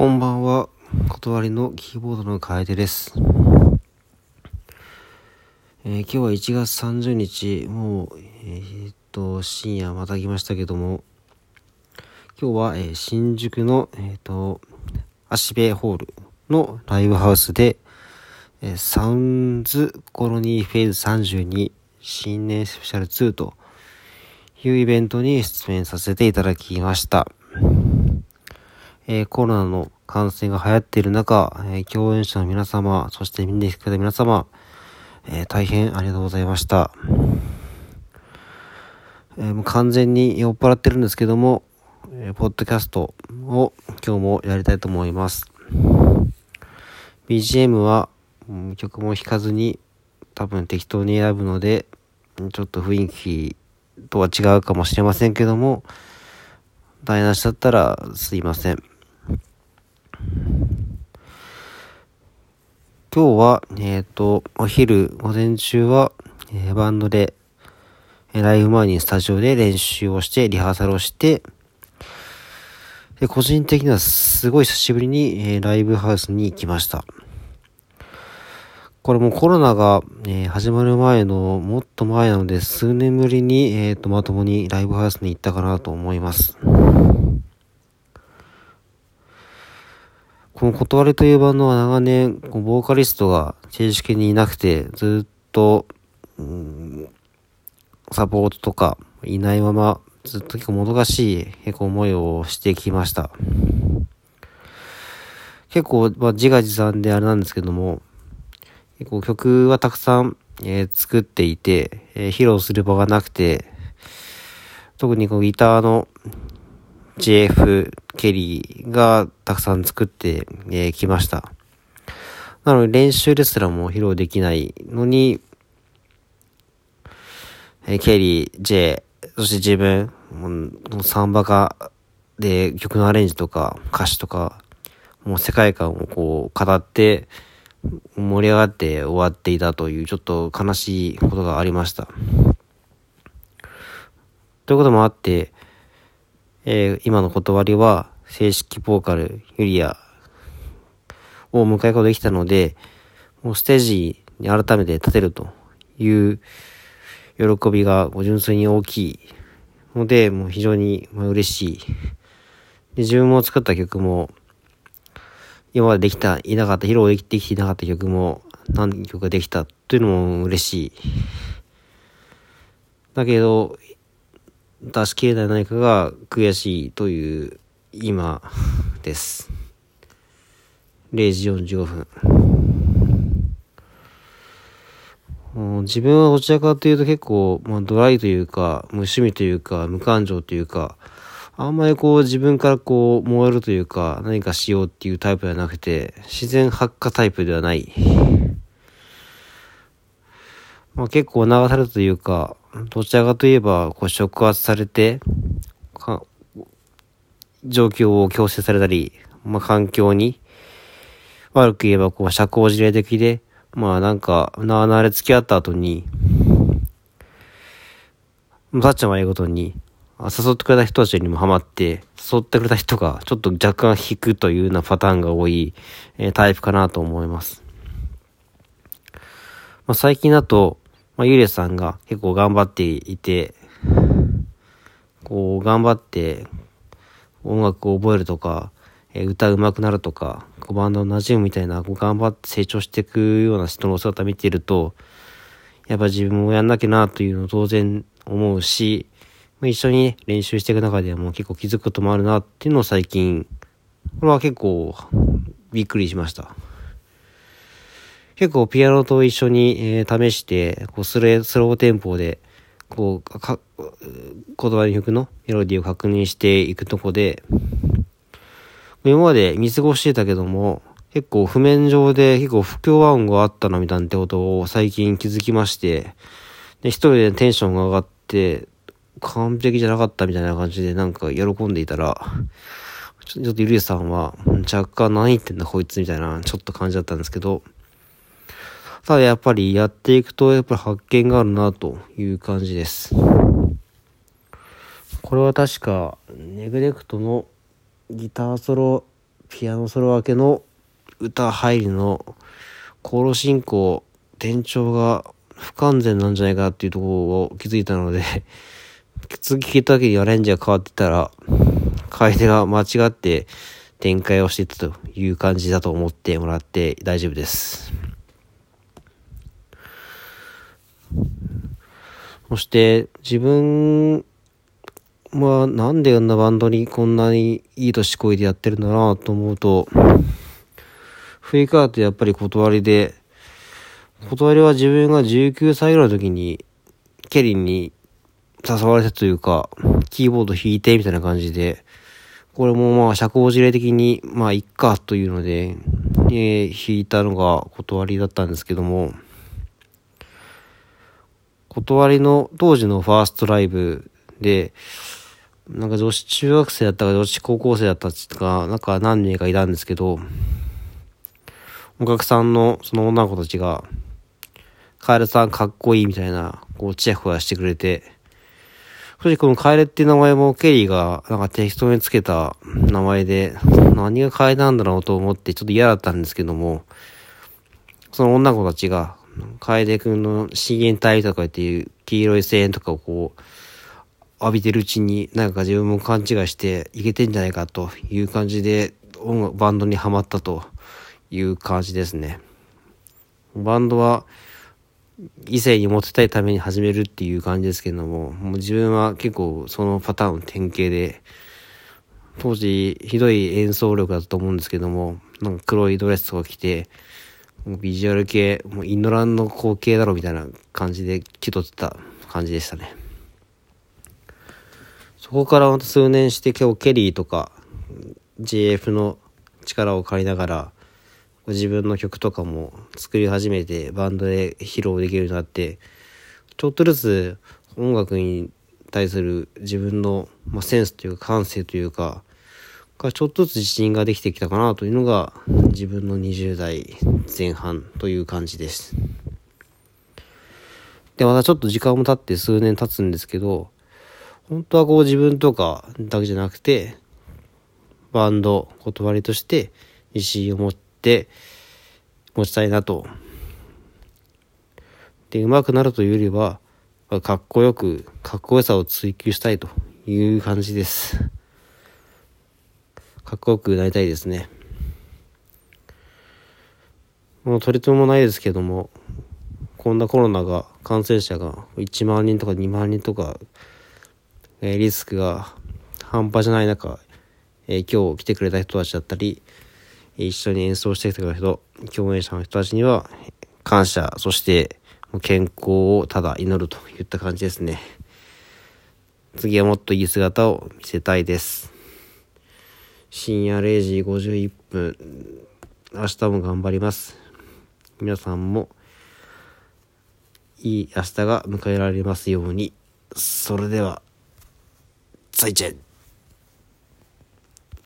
こんばんは。断りのキーボードの楓です。えー、今日は1月30日、もう、えー、っと、深夜また来ましたけども、今日は、えー、新宿の、えっと、足部ホールのライブハウスで、えサウンズコロニーフェーズ32新年スペシャル2というイベントに出演させていただきました。えー、コロナの感染が流行っている中、えー、共演者の皆様、そして見に来てくれた皆様、えー、大変ありがとうございました。え、もう完全に酔っ払ってるんですけども、えー、ポッドキャストを今日もやりたいと思います。BGM は、曲も弾かずに多分適当に選ぶので、ちょっと雰囲気とは違うかもしれませんけども、台無しだったらすいません。今日は、えっ、ー、と、お昼、午前中は、えー、バンドで、えライブ前にスタジオで練習をして、リハーサルをして、で、個人的にはすごい久しぶりに、えー、ライブハウスに行きました。これもコロナが、えー、始まる前の、もっと前なので、数年ぶりに、えっ、と、まともにライブハウスに行ったかなと思います。この断りというバンドは長年、ボーカリストが正式にいなくて、ずっと、サポートとかいないまま、ずっと結構もどかしい結構思いをしてきました。結構、まあ、自画自賛であれなんですけども、結構曲はたくさん、えー、作っていて、えー、披露する場がなくて、特にこうギターの JF ケリーがたくさん作ってき、えー、ました。なので練習ですらも披露できないのに、えー、ケリー、J、そして自分、サンバカで曲のアレンジとか歌詞とか、もう世界観をこう語って盛り上がって終わっていたというちょっと悲しいことがありました。ということもあって、えー、今の断りは正式ボーカルユリアを迎えることできたので、もうステージに改めて立てるという喜びが純粋に大きいので、もう非常に嬉しい。で、自分も作った曲も、今までできた、いなかった、披露できできていなかった曲も何曲かできたというのも嬉しい。だけど、出し切れない何かが悔しいという今です。0時45分。自分はどちらかというと結構、まあ、ドライというか、無趣味というか、無感情というか、あんまりこう自分からこう燃えるというか、何かしようっていうタイプではなくて、自然発火タイプではない。まあ、結構流されるというか、どちらかといえば、こう、触発されて、か状況を強制されたり、まあ、環境に、悪く言えば、こう、社交辞令的で、まあ、なんか、なあなあで付き合った後に、たっちゃんはええことに、誘ってくれた人たちにもハマって、誘ってくれた人がちょっと若干引くというようなパターンが多い、えー、タイプかなと思います。まあ、最近だと、まあ、ゆれさんが結構頑張っていて、こう、頑張って音楽を覚えるとか、え歌うまくなるとか、こうバンドの馴染むみたいな、こう頑張って成長していくような人の姿見ていると、やっぱ自分もやんなきゃなというのを当然思うし、まあ、一緒に練習していく中でも結構気づくこともあるなっていうのを最近、これは結構びっくりしました。結構ピアノと一緒に、えー、試して、こうスレスローテンポで、こう、か、言葉の曲の？メロディーを確認していくとこで、今まで見過ごしてたけども、結構譜面上で結構不協和音があったなみたいなことを最近気づきまして、で、一人でテンションが上がって、完璧じゃなかったみたいな感じでなんか喜んでいたら、ちょっとゆりさんは若干何言ってんだこいつみたいなちょっと感じだったんですけど、ただやっぱりやっていくとやっぱり発見があるなという感じです。これは確かネグレクトのギターソロピアノソロ明けの歌入りのコーロ進行、転調が不完全なんじゃないかっていうところを気づいたので次聞いた時にアレンジが変わってたら、楓が間違って展開をしていたという感じだと思ってもらって大丈夫です。そして自分はなんであんなバンドにこんなにいい年こいでやってるんだなと思うと、フェイカーってやっぱり断りで、断りは自分が19歳ぐらいの時にケリンに誘われたというか、キーボード弾いてみたいな感じで、これもまあ社交辞令的にまあいっかというので、えー、弾いたのが断りだったんですけども、断りの当時のファーストライブで、なんか女子中学生だったか女子高校生だったか、なんか何名かいたんですけど、お客さんのその女の子たちが、カエルさんかっこいいみたいな、こう、チヤホヤしてくれて、正直このカエルっていう名前もケリーがなんか適当につけた名前で、何がカエルなんだろうと思ってちょっと嫌だったんですけども、その女の子たちが、楓くんの資源体とかっていう黄色い声援とかをこう、浴びてるうちになんか自分も勘違いしていけてんじゃないかという感じで音楽、バンドにはまったという感じですね。バンドは異性にモテたいために始めるっていう感じですけども、もう自分は結構そのパターンの典型で、当時ひどい演奏力だったと思うんですけども、なんか黒いドレスとか着て、もうビジュアル系、もうインドランの光景だろみたいな感じで気取ってた感じでしたね。そこからまた数年して今日ケリーとか JF の力を借りながら自分の曲とかも作り始めてバンドで披露できるようになってちょっとずつ音楽に対する自分の、まあ、センスというか感性というかがちょっとずつ自信ができてきたかなというのが自分の20代前半という感じです。で、またちょっと時間も経って数年経つんですけど、本当はこう自分とかだけじゃなくて、バンド、断りとして自信を持って持ちたいなと。で、上手くなるというよりは、かっこよく、かっこよさを追求したいという感じです。かっこよくなりたいですね。もう取り留めもないですけども、こんなコロナが、感染者が1万人とか2万人とか、え、リスクが半端じゃない中、えー、今日来てくれた人たちだったり、一緒に演奏してきてくれた人、共演者の人たちには感謝、そして健康をただ祈るといった感じですね。次はもっといい姿を見せたいです。深夜0時51分、明日も頑張ります。皆さんも、いい明日が迎えられますように。それでは、再见。